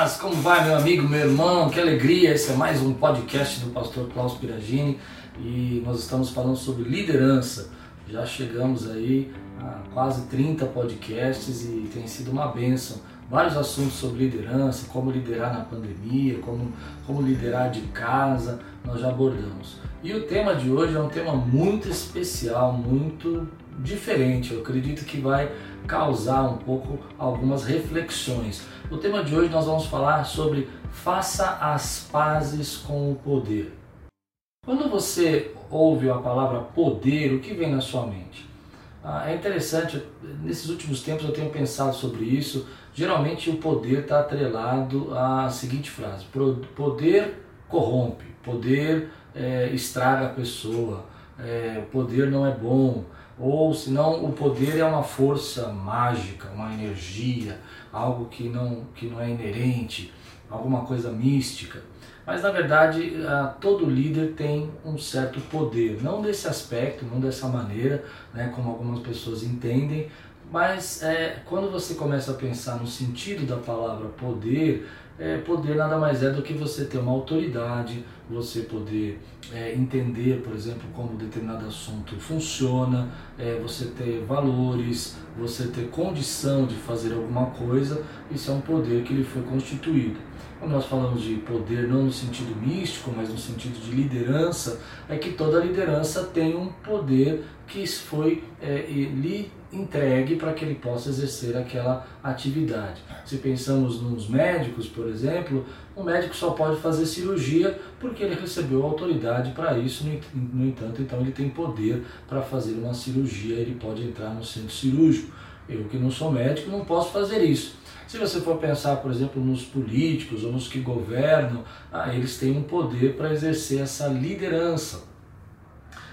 paz! Como vai, meu amigo, meu irmão? Que alegria! Esse é mais um podcast do pastor Klaus Piragini e nós estamos falando sobre liderança. Já chegamos aí a quase 30 podcasts e tem sido uma bênção. Vários assuntos sobre liderança, como liderar na pandemia, como, como liderar de casa, nós já abordamos. E o tema de hoje é um tema muito especial, muito diferente. Eu acredito que vai causar um pouco algumas reflexões. O tema de hoje nós vamos falar sobre faça as pazes com o poder. Quando você ouve a palavra poder, o que vem na sua mente? Ah, é interessante, nesses últimos tempos eu tenho pensado sobre isso. Geralmente o poder está atrelado à seguinte frase: poder corrompe, poder é, estraga a pessoa, é, poder não é bom, ou senão o poder é uma força mágica, uma energia, algo que não, que não é inerente, alguma coisa mística. Mas na verdade todo líder tem um certo poder, não desse aspecto, não dessa maneira, né, como algumas pessoas entendem, mas é, quando você começa a pensar no sentido da palavra poder, é, poder nada mais é do que você ter uma autoridade, você poder é, entender, por exemplo, como determinado assunto funciona, é, você ter valores, você ter condição de fazer alguma coisa, isso é um poder que lhe foi constituído. Quando nós falamos de poder, não no sentido místico, mas no sentido de liderança, é que toda liderança tem um poder que foi é, lhe entregue para que ele possa exercer aquela atividade. Se pensamos nos médicos, por exemplo, o médico só pode fazer cirurgia porque ele recebeu autoridade para isso, no entanto, então ele tem poder para fazer uma cirurgia, ele pode entrar no centro cirúrgico. Eu que não sou médico não posso fazer isso. Se você for pensar, por exemplo, nos políticos ou nos que governam, ah, eles têm um poder para exercer essa liderança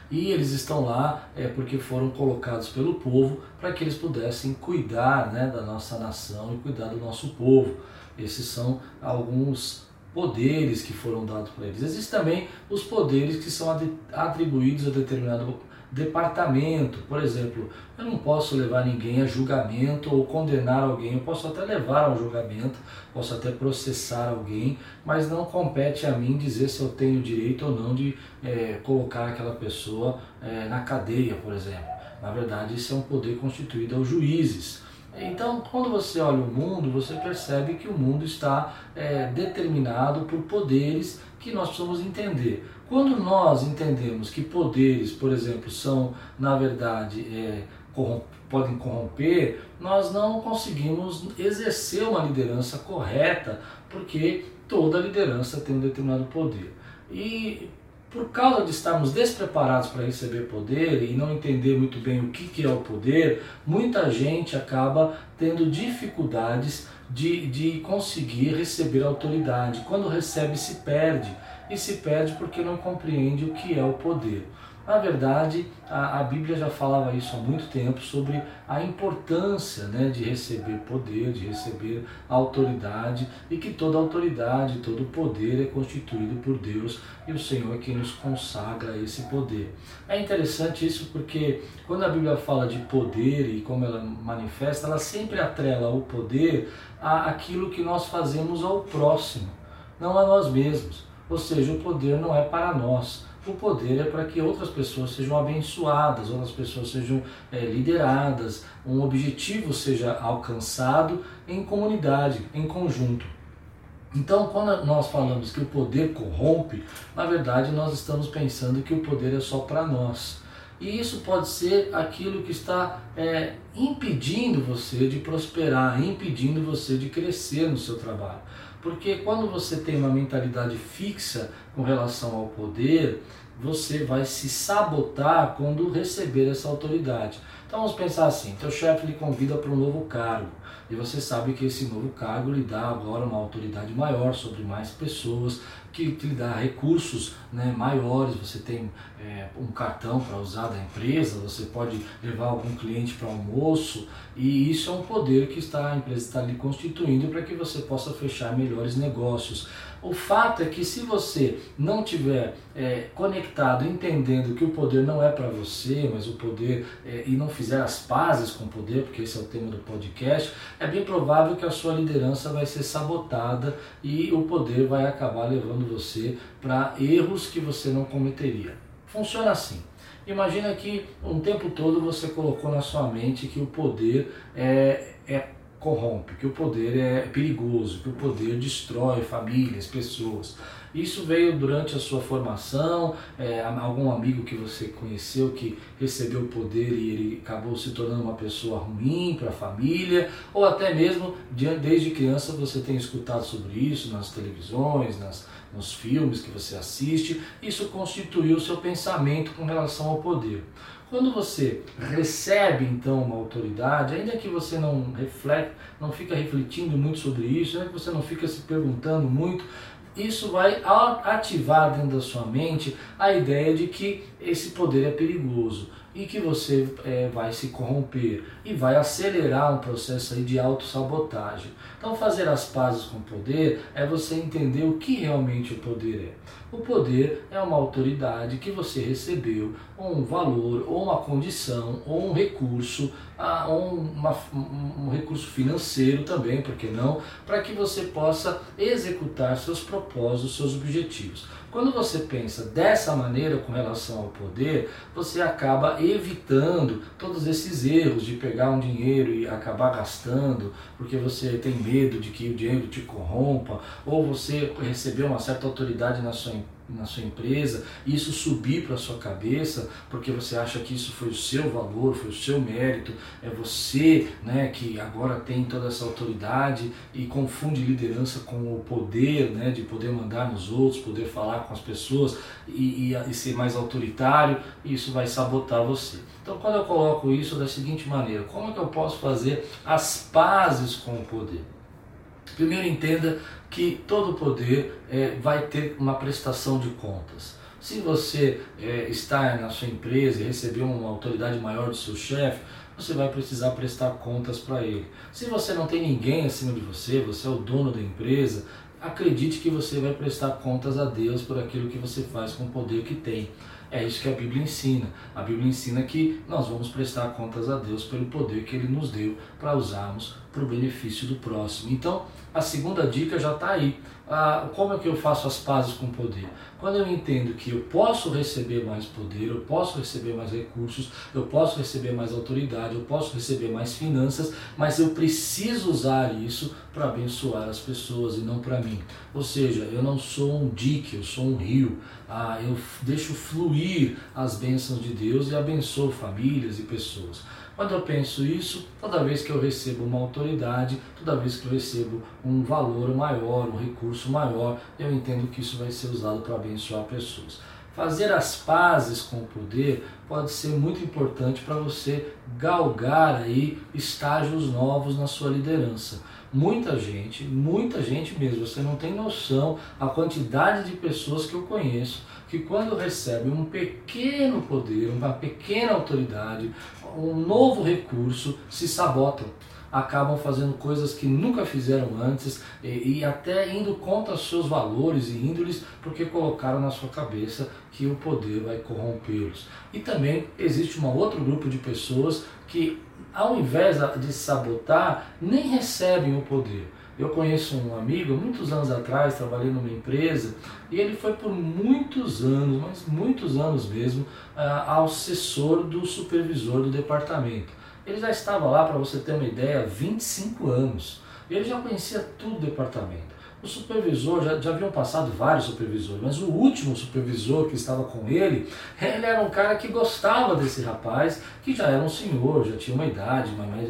e eles estão lá é, porque foram colocados pelo povo para que eles pudessem cuidar né, da nossa nação e cuidar do nosso povo. Esses são alguns poderes que foram dados para eles. Existem também os poderes que são atribuídos a determinado departamento. Por exemplo, eu não posso levar ninguém a julgamento ou condenar alguém, eu posso até levar ao julgamento, posso até processar alguém, mas não compete a mim dizer se eu tenho direito ou não de é, colocar aquela pessoa é, na cadeia, por exemplo. Na verdade, isso é um poder constituído aos juízes. Então, quando você olha o mundo, você percebe que o mundo está é, determinado por poderes que nós precisamos entender. Quando nós entendemos que poderes, por exemplo, são, na verdade, é, podem corromper, nós não conseguimos exercer uma liderança correta, porque toda liderança tem um determinado poder. E por causa de estarmos despreparados para receber poder e não entender muito bem o que, que é o poder, muita gente acaba tendo dificuldades de, de conseguir receber autoridade. Quando recebe, se perde. E se perde porque não compreende o que é o poder. Na verdade, a, a, Bíblia já falava isso há muito tempo sobre a importância né, de receber poder, de receber autoridade e que toda autoridade, todo poder é constituído por Deus e o Senhor é quem nos consagra esse poder. É interessante isso porque quando a Bíblia fala de poder e como ela manifesta, ela sempre atrela o poder àquilo que nós fazemos ao próximo, não a nós mesmos. Ou seja, o poder não é para nós o poder é para que outras pessoas sejam abençoadas, outras pessoas sejam é, lideradas, um objetivo seja alcançado em comunidade, em conjunto. Então, quando nós falamos que o poder corrompe, na verdade nós estamos pensando que o poder é só para nós. E isso pode ser aquilo que está é, impedindo você de prosperar, impedindo você de crescer no seu trabalho. Porque quando você tem uma mentalidade fixa com relação ao poder, você vai se sabotar quando receber essa autoridade. Então vamos pensar assim: teu chefe lhe convida para um novo cargo e você sabe que esse novo cargo lhe dá agora uma autoridade maior sobre mais pessoas, que, lhe dá recursos né, maiores. Você tem é, um cartão para usar da empresa, você pode levar algum cliente para almoço e isso é um poder que está, a empresa está lhe constituindo para que você possa fechar melhores negócios. O fato é que se você não tiver é, conectado, entendendo que o poder não é para você, mas o poder, é, e não fizer as pazes com o poder, porque esse é o tema do podcast, é bem provável que a sua liderança vai ser sabotada e o poder vai acabar levando você para erros que você não cometeria. Funciona assim. Imagina que um tempo todo você colocou na sua mente que o poder é, é corrompe, que o poder é perigoso, que o poder destrói famílias, pessoas. Isso veio durante a sua formação, é, algum amigo que você conheceu que recebeu o poder e ele acabou se tornando uma pessoa ruim para a família, ou até mesmo desde criança você tem escutado sobre isso nas televisões, nas, nos filmes que você assiste, isso constituiu o seu pensamento com relação ao poder. Quando você recebe então uma autoridade, ainda que você não reflete, não fica refletindo muito sobre isso, ainda que você não fica se perguntando muito, isso vai ativar dentro da sua mente a ideia de que esse poder é perigoso e que você é, vai se corromper e vai acelerar um processo aí de autossabotagem. Então fazer as pazes com o poder é você entender o que realmente o poder é. O poder é uma autoridade que você recebeu, ou um valor, ou uma condição, ou um recurso, ou uma, um recurso financeiro também, por que não, para que você possa executar seus propósitos, seus objetivos. Quando você pensa dessa maneira com relação ao poder, você acaba evitando todos esses erros de pegar um dinheiro e acabar gastando, porque você tem medo de que o dinheiro te corrompa, ou você recebeu uma certa autoridade na sua empresa na sua empresa, isso subir para sua cabeça, porque você acha que isso foi o seu valor, foi o seu mérito, é você né, que agora tem toda essa autoridade e confunde liderança com o poder né, de poder mandar nos outros, poder falar com as pessoas e, e, e ser mais autoritário, isso vai sabotar você. Então, quando eu coloco isso da seguinte maneira, como é que eu posso fazer as pazes com o poder? Primeiro, entenda que todo poder é, vai ter uma prestação de contas. Se você é, está na sua empresa e recebeu uma autoridade maior do seu chefe, você vai precisar prestar contas para ele. Se você não tem ninguém acima de você, você é o dono da empresa, acredite que você vai prestar contas a Deus por aquilo que você faz com o poder que tem. É isso que a Bíblia ensina. A Bíblia ensina que nós vamos prestar contas a Deus pelo poder que Ele nos deu para usarmos para o benefício do próximo. Então, a segunda dica já está aí. Ah, como é que eu faço as pazes com o poder? Quando eu entendo que eu posso receber mais poder, eu posso receber mais recursos, eu posso receber mais autoridade, eu posso receber mais finanças, mas eu preciso usar isso para abençoar as pessoas e não para mim. Ou seja, eu não sou um dique, eu sou um rio. Ah, eu deixo fluir as bênçãos de Deus e abençoo famílias e pessoas. Quando eu penso isso, toda vez que eu recebo uma autoridade, toda vez que eu recebo um valor maior, um recurso maior, eu entendo que isso vai ser usado para abençoar pessoas. Fazer as pazes com o poder pode ser muito importante para você galgar aí estágios novos na sua liderança. Muita gente, muita gente mesmo, você não tem noção a quantidade de pessoas que eu conheço que quando recebe um pequeno poder, uma pequena autoridade, um novo recurso, se sabotam acabam fazendo coisas que nunca fizeram antes e, e, até indo contra seus valores e índoles porque colocaram na sua cabeça que o poder vai corrompê-los. E também existe um outro grupo de pessoas que, ao invés de sabotar, nem recebem o poder. Eu conheço um amigo, muitos anos atrás, trabalhei numa empresa, e ele foi por muitos anos, mas muitos anos mesmo, uh, assessor do supervisor do departamento. Ele já estava lá, para você ter uma ideia, há 25 anos. Ele já conhecia tudo o departamento. O supervisor, já, já haviam passado vários supervisores, mas o último supervisor que estava com ele, ele era um cara que gostava desse rapaz, que já era um senhor, já tinha uma idade, mais,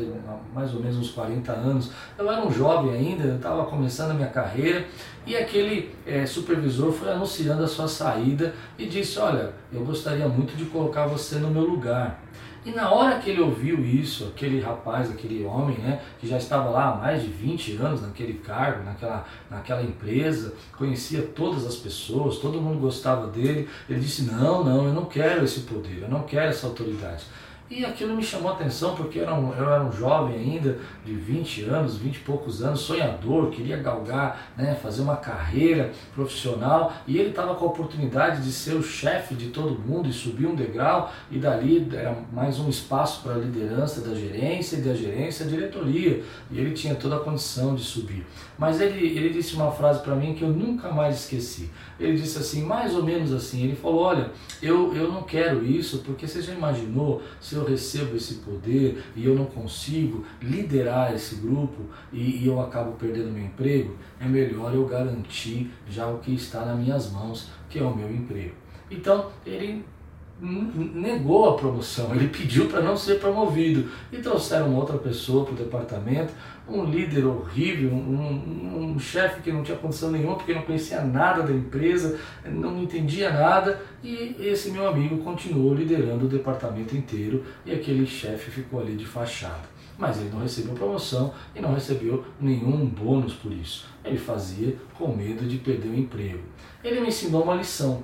mais ou menos uns 40 anos. Eu era um jovem ainda, estava começando a minha carreira, e aquele é, supervisor foi anunciando a sua saída e disse: Olha, eu gostaria muito de colocar você no meu lugar. E na hora que ele ouviu isso, aquele rapaz, aquele homem, né, que já estava lá há mais de 20 anos naquele cargo, naquela, naquela empresa, conhecia todas as pessoas, todo mundo gostava dele, ele disse: Não, não, eu não quero esse poder, eu não quero essa autoridade. E aquilo me chamou a atenção porque eu era, um, eu era um jovem ainda, de 20 anos, 20 e poucos anos, sonhador, queria galgar, né, fazer uma carreira profissional e ele estava com a oportunidade de ser o chefe de todo mundo e subir um degrau e dali era mais um espaço para a liderança da gerência e da gerência diretoria e ele tinha toda a condição de subir. Mas ele, ele disse uma frase para mim que eu nunca mais esqueci. Ele disse assim, mais ou menos assim, ele falou, olha, eu, eu não quero isso porque você já imaginou se eu recebo esse poder e eu não consigo liderar esse grupo e, e eu acabo perdendo meu emprego, é melhor eu garantir já o que está nas minhas mãos, que é o meu emprego. Então ele negou a promoção, ele pediu para não ser promovido e trouxeram outra pessoa para o departamento, um líder horrível, um, um, chefe que não tinha condição nenhuma porque não conhecia nada da empresa, não entendia nada e esse meu amigo continuou liderando o departamento inteiro e aquele chefe ficou ali de fachada. Mas ele não recebeu promoção e não recebeu nenhum bônus por isso. Ele fazia com medo de perder o emprego. Ele me ensinou uma lição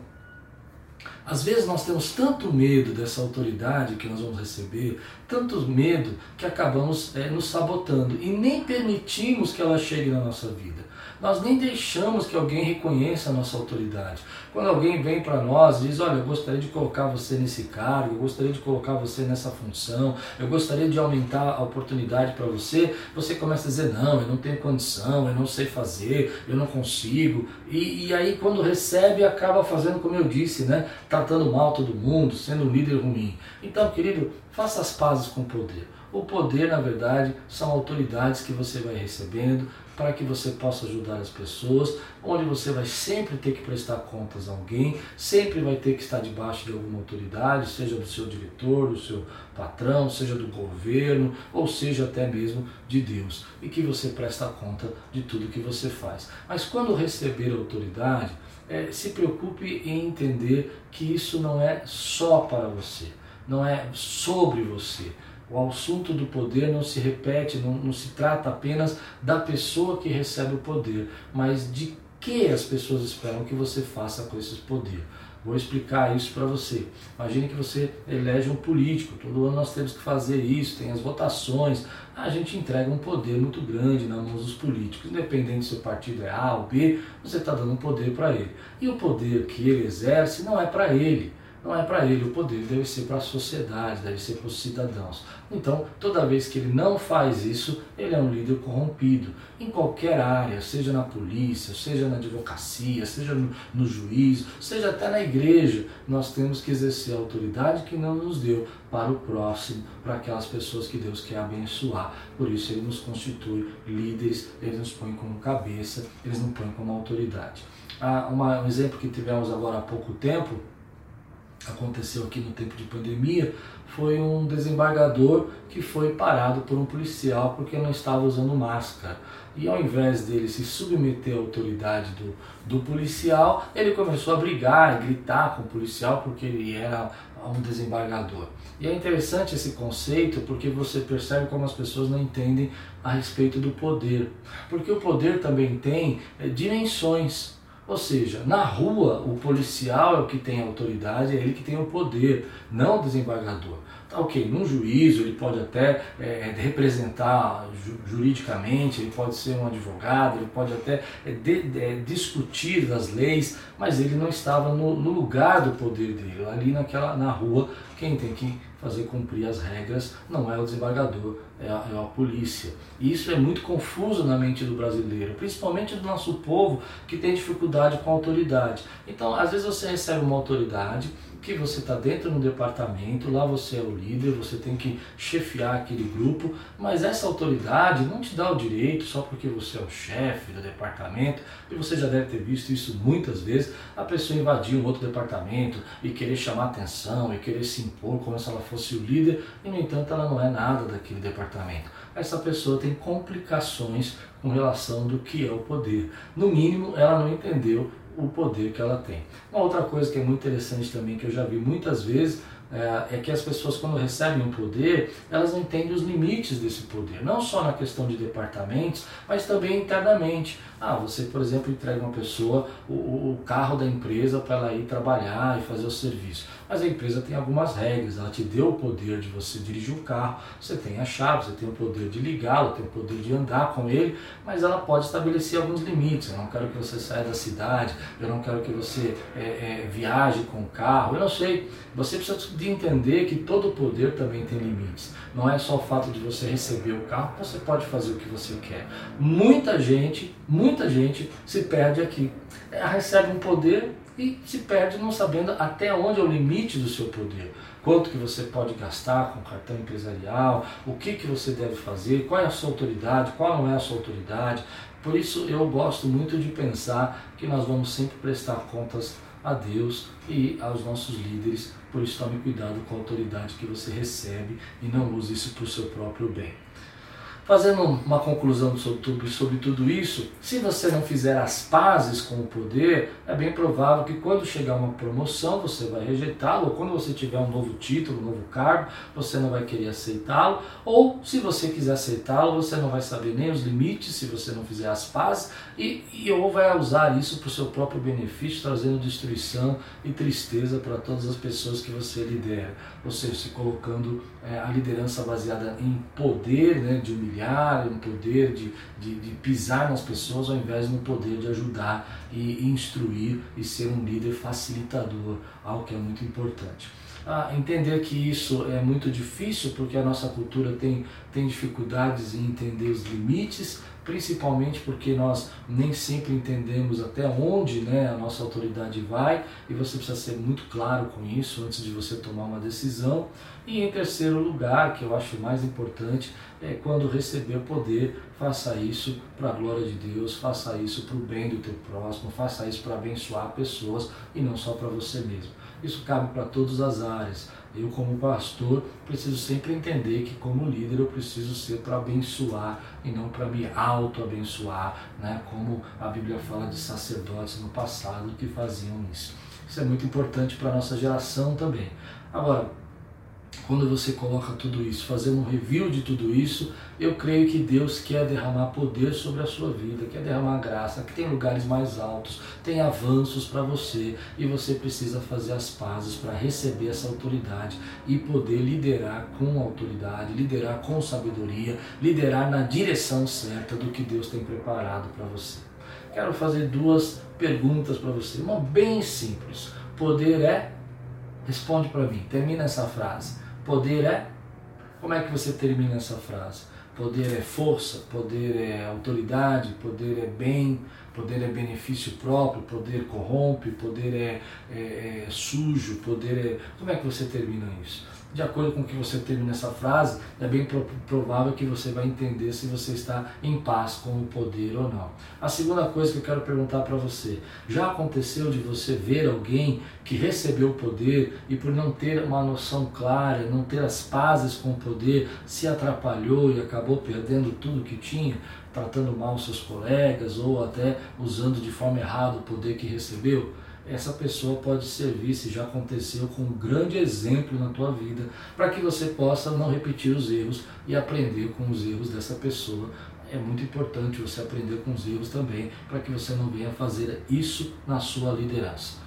às vezes nós temos tanto medo dessa autoridade que nós vamos receber, tanto medo que acabamos é, nos sabotando e nem permitimos que ela chegue na nossa vida. Nós nem deixamos que alguém reconheça a nossa autoridade. Quando alguém vem para nós e diz: Olha, eu gostaria de colocar você nesse cargo, eu gostaria de colocar você nessa função, eu gostaria de aumentar a oportunidade para você, você começa a dizer: Não, eu não tenho condição, eu não sei fazer, eu não consigo. E, e aí, quando recebe, acaba fazendo como eu disse, né? tratando mal todo mundo, sendo um líder ruim. Então, querido, faça as pazes com o poder. O poder, na verdade, são autoridades que você vai recebendo para que você possa ajudar as pessoas, onde você vai sempre ter que prestar contas a alguém, sempre vai ter que estar debaixo de alguma autoridade, seja do seu diretor, do seu patrão, seja do governo, ou seja até mesmo de Deus, e que você presta conta de tudo que você faz. Mas quando receber autoridade, é, se preocupe em entender que isso não é só para você, não é sobre você o assunto do poder não se repete, não, não se trata apenas da pessoa que recebe o poder, mas de que as pessoas esperam que você faça com esse poder. Vou explicar isso para você. Imagine que você elege um político, todo ano nós temos que fazer isso, tem as votações, a gente entrega um poder muito grande nas mãos dos políticos. Independente se o partido é A ou B, você está dando um poder para ele. E o poder que ele exerce não é para ele não é para ele, o poder deve ser para a sociedade, deve ser para os cidadãos. Então, toda vez que ele não faz isso, ele é um líder corrompido. Em qualquer área, seja na polícia, seja na advocacia, seja no, no juízo, seja até na igreja, nós temos que exercer a autoridade que não nos deu para o próximo, para aquelas pessoas que Deus quer abençoar. Por isso, ele nos constitui líderes, ele nos põe como cabeça, ele nos põe como autoridade. Ah, uma, um exemplo que tivemos agora há pouco tempo aconteceu aqui no tempo de pandemia foi um desembargador que foi parado por um policial porque não estava usando máscara. E ao invés dele se submeter à autoridade do, do policial, ele começou a brigar e gritar com o policial porque ele era um desembargador. E é interessante esse conceito porque você percebe como as pessoas não entendem a respeito do poder. Porque o poder também tem é, dimensões. Ou seja, na rua o policial é o que tem autoridade, é ele que tem o poder, não o desembargador. Tá ok, num juízo ele pode até é, representar ju juridicamente, ele pode ser um advogado, ele pode até é, de, é, discutir das leis, mas ele não estava no, no lugar do poder dele. Ali naquela, na rua, quem tem que fazer cumprir as regras não é o desembargador, é a, é a, polícia. E isso é muito confuso na mente do brasileiro, principalmente do nosso povo que tem dificuldade com a autoridade. Então, às vezes você recebe uma autoridade que você está dentro de um departamento, lá você é o líder, você tem que chefiar aquele grupo, mas essa autoridade não te dá o direito só porque você é o chefe do departamento, e você já deve ter visto isso muitas vezes, a pessoa invadir um outro departamento e querer chamar atenção e querer se impor como se ela fosse o líder, e no entanto ela não é nada daquele departamento. Essa pessoa tem complicações com relação do que é o poder. No mínimo, ela não entendeu o poder que ela tem. Uma outra coisa que é muito interessante também, que eu já vi muitas vezes, é, é que as pessoas, quando recebem um poder, elas entendem os limites desse poder, não só na questão de departamentos, mas também internamente. Ah, você, por exemplo, entrega uma pessoa o, o carro da empresa para ela ir trabalhar e fazer o serviço. Mas a empresa tem algumas regras, ela te deu o poder de você dirigir o carro, você tem a chave, você tem o poder de ligá-lo, tem o poder de andar com ele, mas ela pode estabelecer alguns limites. Eu não quero que você saia da cidade, eu não quero que você é, é, viaje com o carro, eu não sei. Você precisa de entender que todo poder também tem limites. Não é só o fato de você receber o carro, você pode fazer o que você quer. Muita gente, muita gente se perde aqui. Ela recebe um poder e se perde não sabendo até onde é o limite do seu poder. Quanto que você pode gastar com cartão empresarial, o que, que você deve fazer, qual é a sua autoridade, qual não é a sua autoridade. Por isso eu gosto muito de pensar que nós vamos sempre prestar contas a Deus e aos nossos líderes. Por isso, tome cuidado com a autoridade que você recebe e não use isso para o seu próprio bem. Fazendo uma conclusão sobre tudo, sobre tudo isso, se você não fizer as pazes com o poder, é bem provável que quando chegar uma promoção você vai rejeitá-lo, ou quando você tiver um novo título, um novo cargo, você não vai querer aceitá-lo, ou se você quiser aceitá-lo, você não vai saber nem os limites se você não fizer as pazes, e, e ou vai usar isso para o seu próprio benefício, trazendo destruição e tristeza para todas as pessoas que você lidera, ou seja, se colocando é, a liderança baseada em poder, né, de humilhar um poder de, de, de, pisar nas pessoas, ao invés um poder de ajudar e instruir e ser um líder facilitador, algo que é muito importante. Ah, entender que isso é muito difícil porque a nossa cultura tem, tem dificuldades em entender os limites, principalmente porque nós nem sempre entendemos até onde né, a nossa autoridade vai e você precisa ser muito claro com isso antes de você tomar uma decisão. E em terceiro lugar, que eu acho mais importante, é quando receber poder, faça isso para a glória de Deus, faça isso para o bem do teu próximo, faça isso para abençoar pessoas e não só para você mesmo. Isso cabe para todas as áreas. Eu, como pastor, preciso sempre entender que, como líder, eu preciso ser para abençoar e não para me auto-abençoar, né? como a Bíblia fala de sacerdotes no passado que faziam isso. Isso é muito importante para a nossa geração também. Agora, quando você coloca tudo isso, fazendo um review de tudo isso, eu creio que Deus quer derramar poder sobre a sua vida, quer derramar graça, que tem lugares mais altos, tem avanços para você e você precisa fazer as pazes para receber essa autoridade e poder liderar com autoridade, liderar com sabedoria, liderar na direção certa do que Deus tem preparado para você. Quero fazer duas perguntas para você, uma bem simples. Poder é? Responde para mim, termina essa frase. Poder é? Como é que você termina essa frase? Poder é força, poder é autoridade, poder é bem, poder é benefício próprio, poder corrompe, poder é, é, é sujo, poder é. Como é que você termina isso? De acordo com o que você teve nessa frase, é bem provável que você vai entender se você está em paz com o poder ou não. A segunda coisa que eu quero perguntar para você: já aconteceu de você ver alguém que recebeu o poder e por não ter uma noção clara, não ter as pazes com o poder, se atrapalhou e acabou perdendo tudo que tinha? tratando mal seus colegas ou até usando de forma errada o poder que recebeu? Essa pessoa pode servir, se já aconteceu, com um grande exemplo na tua vida, para que você possa não repetir os erros e aprender com os erros dessa pessoa. É muito importante você aprender com os erros também, para que você não venha fazer isso na sua liderança.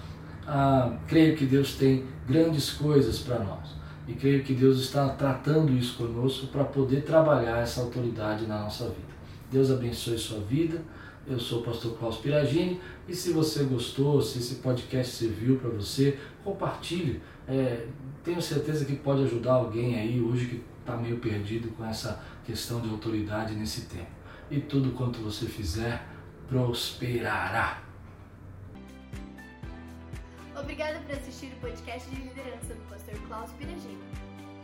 Ah, creio que Deus tem grandes coisas para nós e creio que Deus está tratando isso conosco para poder trabalhar essa autoridade na nossa vida. Deus abençoe sua vida. Eu sou o pastor Klaus Piragini e se você gostou, se esse podcast serviu para você, compartilhe. É, tenho certeza que pode ajudar alguém aí hoje que está meio perdido com essa questão de autoridade nesse tempo. E tudo quanto você fizer prosperará. Obrigada por assistir o podcast de liderança do pastor Klaus Piragini.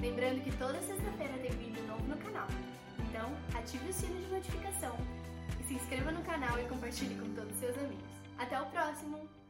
Lembrando que toda sexta-feira tem vídeo novo no canal. Então, ative o sino de notificação se inscreva no canal e compartilhe com todos os seus amigos. Até o próximo!